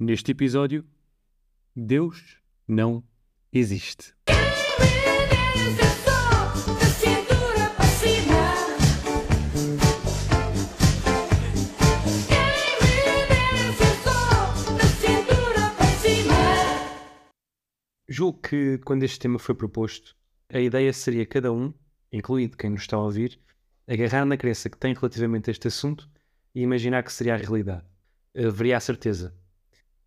Neste episódio, Deus não existe. Julgo que quando este tema foi proposto, a ideia seria cada um, incluído quem nos está a ouvir, agarrar na crença que tem relativamente a este assunto e imaginar que seria a realidade. Haveria a certeza.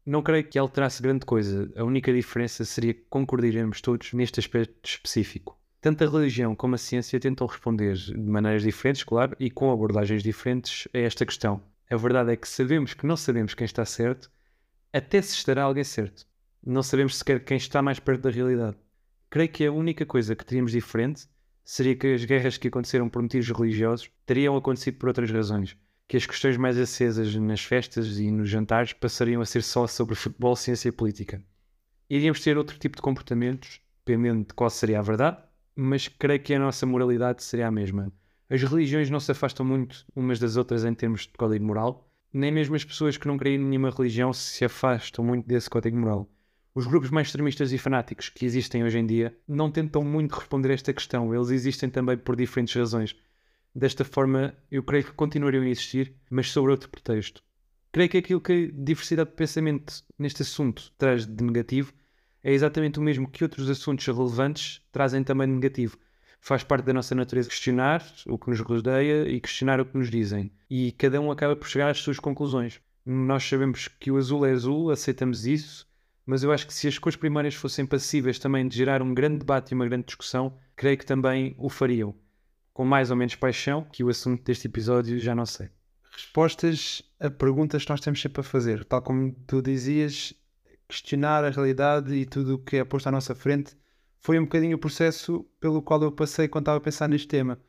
Não creio que alterasse grande coisa. A única diferença seria que concordaríamos todos neste aspecto específico. Tanto a religião como a ciência tentam responder de maneiras diferentes, claro, e com abordagens diferentes a esta questão. A verdade é que sabemos que não sabemos quem está certo, até se estará alguém certo. Não sabemos sequer quem está mais perto da realidade. Creio que a única coisa que teríamos diferente seria que as guerras que aconteceram por motivos religiosos teriam acontecido por outras razões que as questões mais acesas nas festas e nos jantares passariam a ser só sobre futebol, ciência e política. Iríamos ter outro tipo de comportamentos, dependendo de qual seria a verdade, mas creio que a nossa moralidade seria a mesma. As religiões não se afastam muito umas das outras em termos de código moral, nem mesmo as pessoas que não creem em nenhuma religião se afastam muito desse código moral. Os grupos mais extremistas e fanáticos que existem hoje em dia não tentam muito responder a esta questão, eles existem também por diferentes razões Desta forma, eu creio que continuariam a existir, mas sobre outro pretexto. Creio que aquilo que a diversidade de pensamento neste assunto traz de negativo é exatamente o mesmo que outros assuntos relevantes trazem também de negativo. Faz parte da nossa natureza questionar o que nos rodeia e questionar o que nos dizem. E cada um acaba por chegar às suas conclusões. Nós sabemos que o azul é azul, aceitamos isso, mas eu acho que se as cores primárias fossem passíveis também de gerar um grande debate e uma grande discussão, creio que também o fariam com mais ou menos paixão, que o assunto deste episódio já não sei. Respostas a perguntas que nós temos sempre a fazer. Tal como tu dizias, questionar a realidade e tudo o que é posto à nossa frente foi um bocadinho o processo pelo qual eu passei quando estava a pensar neste tema.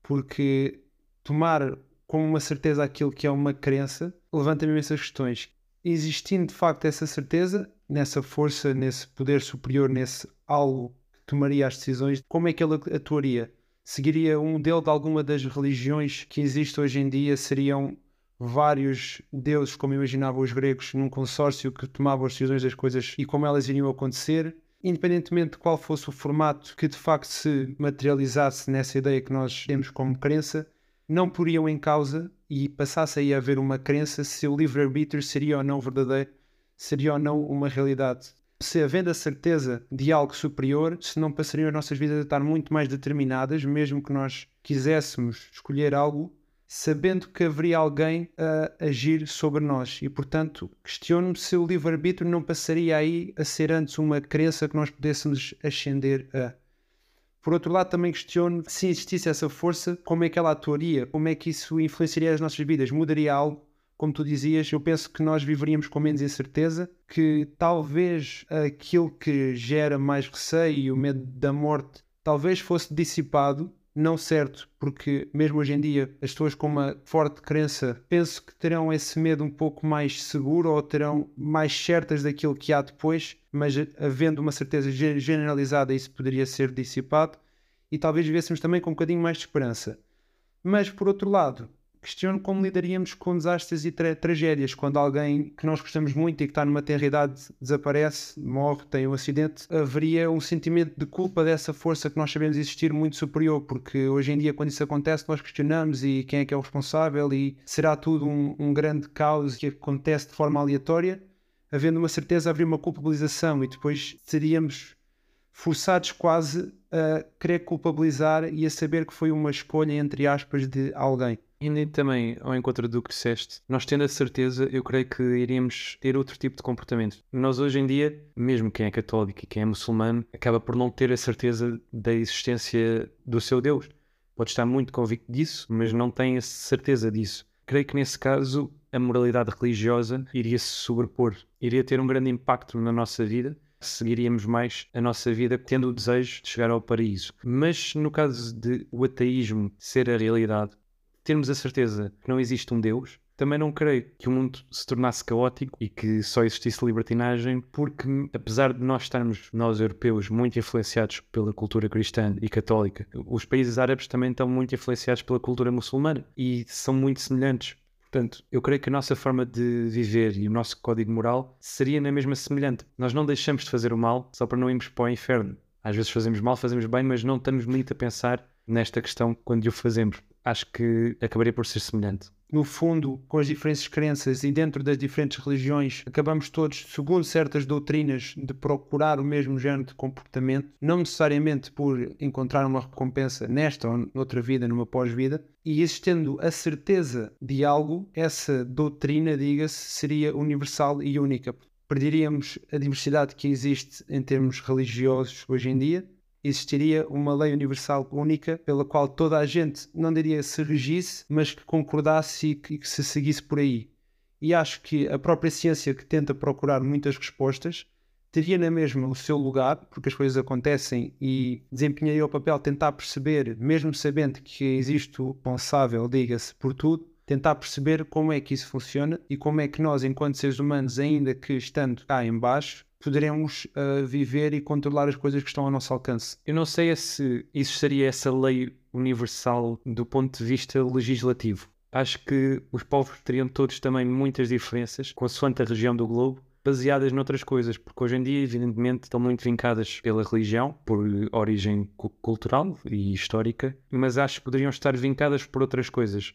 Porque tomar como uma certeza aquilo que é uma crença levanta-me essas questões. Existindo de facto essa certeza, nessa força, nesse poder superior, nesse algo que tomaria as decisões, como é que ele atuaria? Seguiria um modelo de alguma das religiões que existe hoje em dia, seriam vários deuses, como imaginavam os gregos, num consórcio que tomavam as decisões das coisas e como elas iriam acontecer, independentemente de qual fosse o formato que de facto se materializasse nessa ideia que nós temos como crença, não poriam em causa e passasse aí a haver uma crença se o livre-arbítrio seria ou não verdadeiro, seria ou não uma realidade se havendo a certeza de algo superior, se não passariam as nossas vidas a estar muito mais determinadas, mesmo que nós quiséssemos escolher algo, sabendo que haveria alguém a agir sobre nós. E, portanto, questiono-me se o livre-arbítrio não passaria aí a ser antes uma crença que nós pudéssemos ascender a. Por outro lado, também questiono se existisse essa força, como é que ela atuaria, como é que isso influenciaria as nossas vidas, mudaria algo como tu dizias, eu penso que nós viveríamos com menos incerteza, que talvez aquilo que gera mais receio e o medo da morte talvez fosse dissipado, não certo, porque mesmo hoje em dia as pessoas com uma forte crença penso que terão esse medo um pouco mais seguro ou terão mais certas daquilo que há depois, mas havendo uma certeza generalizada isso poderia ser dissipado e talvez vivêssemos também com um bocadinho mais de esperança. Mas por outro lado, questiono como lidaríamos com desastres e tra tragédias. Quando alguém que nós gostamos muito e que está numa tenra idade desaparece, morre, tem um acidente, haveria um sentimento de culpa dessa força que nós sabemos existir muito superior, porque hoje em dia, quando isso acontece, nós questionamos e quem é que é o responsável e será tudo um, um grande caos que acontece de forma aleatória. Havendo uma certeza, haveria uma culpabilização e depois seríamos forçados quase a querer culpabilizar e a saber que foi uma escolha, entre aspas, de alguém. Indo também ao encontro do que disseste, nós tendo a certeza, eu creio que iríamos ter outro tipo de comportamento. Nós hoje em dia, mesmo quem é católico e quem é muçulmano, acaba por não ter a certeza da existência do seu Deus. Pode estar muito convicto disso, mas não tem a certeza disso. Creio que nesse caso a moralidade religiosa iria se sobrepor, iria ter um grande impacto na nossa vida seguiríamos mais a nossa vida tendo o desejo de chegar ao paraíso. Mas no caso de o ateísmo ser a realidade, termos a certeza que não existe um Deus, também não creio que o mundo se tornasse caótico e que só existisse libertinagem, porque apesar de nós estarmos, nós europeus, muito influenciados pela cultura cristã e católica, os países árabes também estão muito influenciados pela cultura muçulmana e são muito semelhantes. Portanto, eu creio que a nossa forma de viver e o nosso código moral seria na mesma semelhante. Nós não deixamos de fazer o mal só para não irmos para o inferno. Às vezes fazemos mal, fazemos bem, mas não estamos muito a pensar nesta questão quando o fazemos. Acho que acabaria por ser semelhante no fundo, com as diferentes crenças e dentro das diferentes religiões, acabamos todos, segundo certas doutrinas, de procurar o mesmo género de comportamento, não necessariamente por encontrar uma recompensa nesta ou noutra vida, numa pós-vida, e existendo a certeza de algo, essa doutrina, diga-se, seria universal e única. Perderíamos a diversidade que existe em termos religiosos hoje em dia existiria uma lei universal única pela qual toda a gente, não diria se regisse, mas que concordasse e que, que se seguisse por aí. E acho que a própria ciência que tenta procurar muitas respostas teria na mesma o seu lugar, porque as coisas acontecem e desempenharia o papel de tentar perceber, mesmo sabendo que existe o responsável, diga-se, por tudo, tentar perceber como é que isso funciona e como é que nós, enquanto seres humanos, ainda que estando cá em baixo, poderemos uh, viver e controlar as coisas que estão ao nosso alcance. Eu não sei se isso seria essa lei universal do ponto de vista legislativo. Acho que os povos teriam todos também muitas diferenças, consoante a região do globo, baseadas noutras coisas, porque hoje em dia, evidentemente, estão muito vincadas pela religião, por origem cultural e histórica, mas acho que poderiam estar vincadas por outras coisas.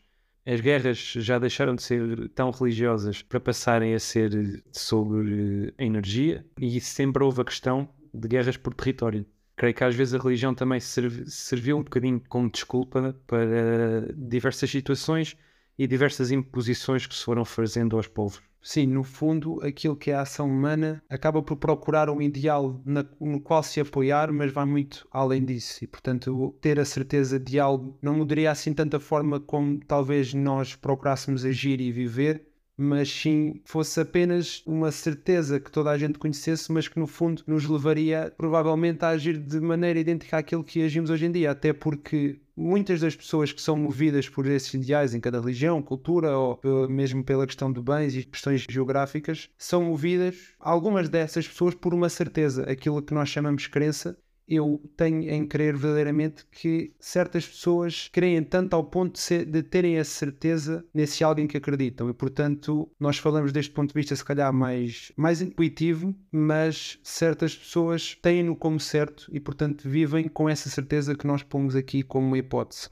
As guerras já deixaram de ser tão religiosas para passarem a ser sobre energia e sempre houve a questão de guerras por território. Creio que às vezes a religião também serviu um bocadinho como desculpa para diversas situações e diversas imposições que se foram fazendo aos povos. Sim, no fundo, aquilo que é a ação humana acaba por procurar um ideal na, no qual se apoiar, mas vai muito além disso. E, portanto, ter a certeza de algo não mudaria assim tanta forma como talvez nós procurássemos agir e viver, mas sim fosse apenas uma certeza que toda a gente conhecesse, mas que no fundo nos levaria provavelmente a agir de maneira idêntica àquilo que agimos hoje em dia, até porque muitas das pessoas que são movidas por esses ideais em cada religião, cultura ou mesmo pela questão de bens e questões geográficas, são movidas, algumas dessas pessoas, por uma certeza, aquilo que nós chamamos crença, eu tenho em crer verdadeiramente que certas pessoas creem tanto ao ponto de, ser, de, terem a certeza nesse algo em que acreditam. E, portanto, nós falamos deste ponto de vista, se calhar, mais, mais intuitivo, mas certas pessoas têm-no como certo e, portanto, vivem com essa certeza que nós pomos aqui como uma hipótese.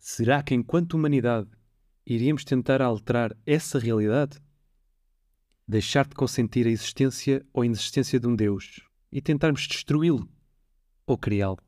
Será que, enquanto humanidade, iríamos tentar alterar essa realidade? Deixar de consentir a existência ou inexistência de um Deus e tentarmos destruí-lo ou criá-lo.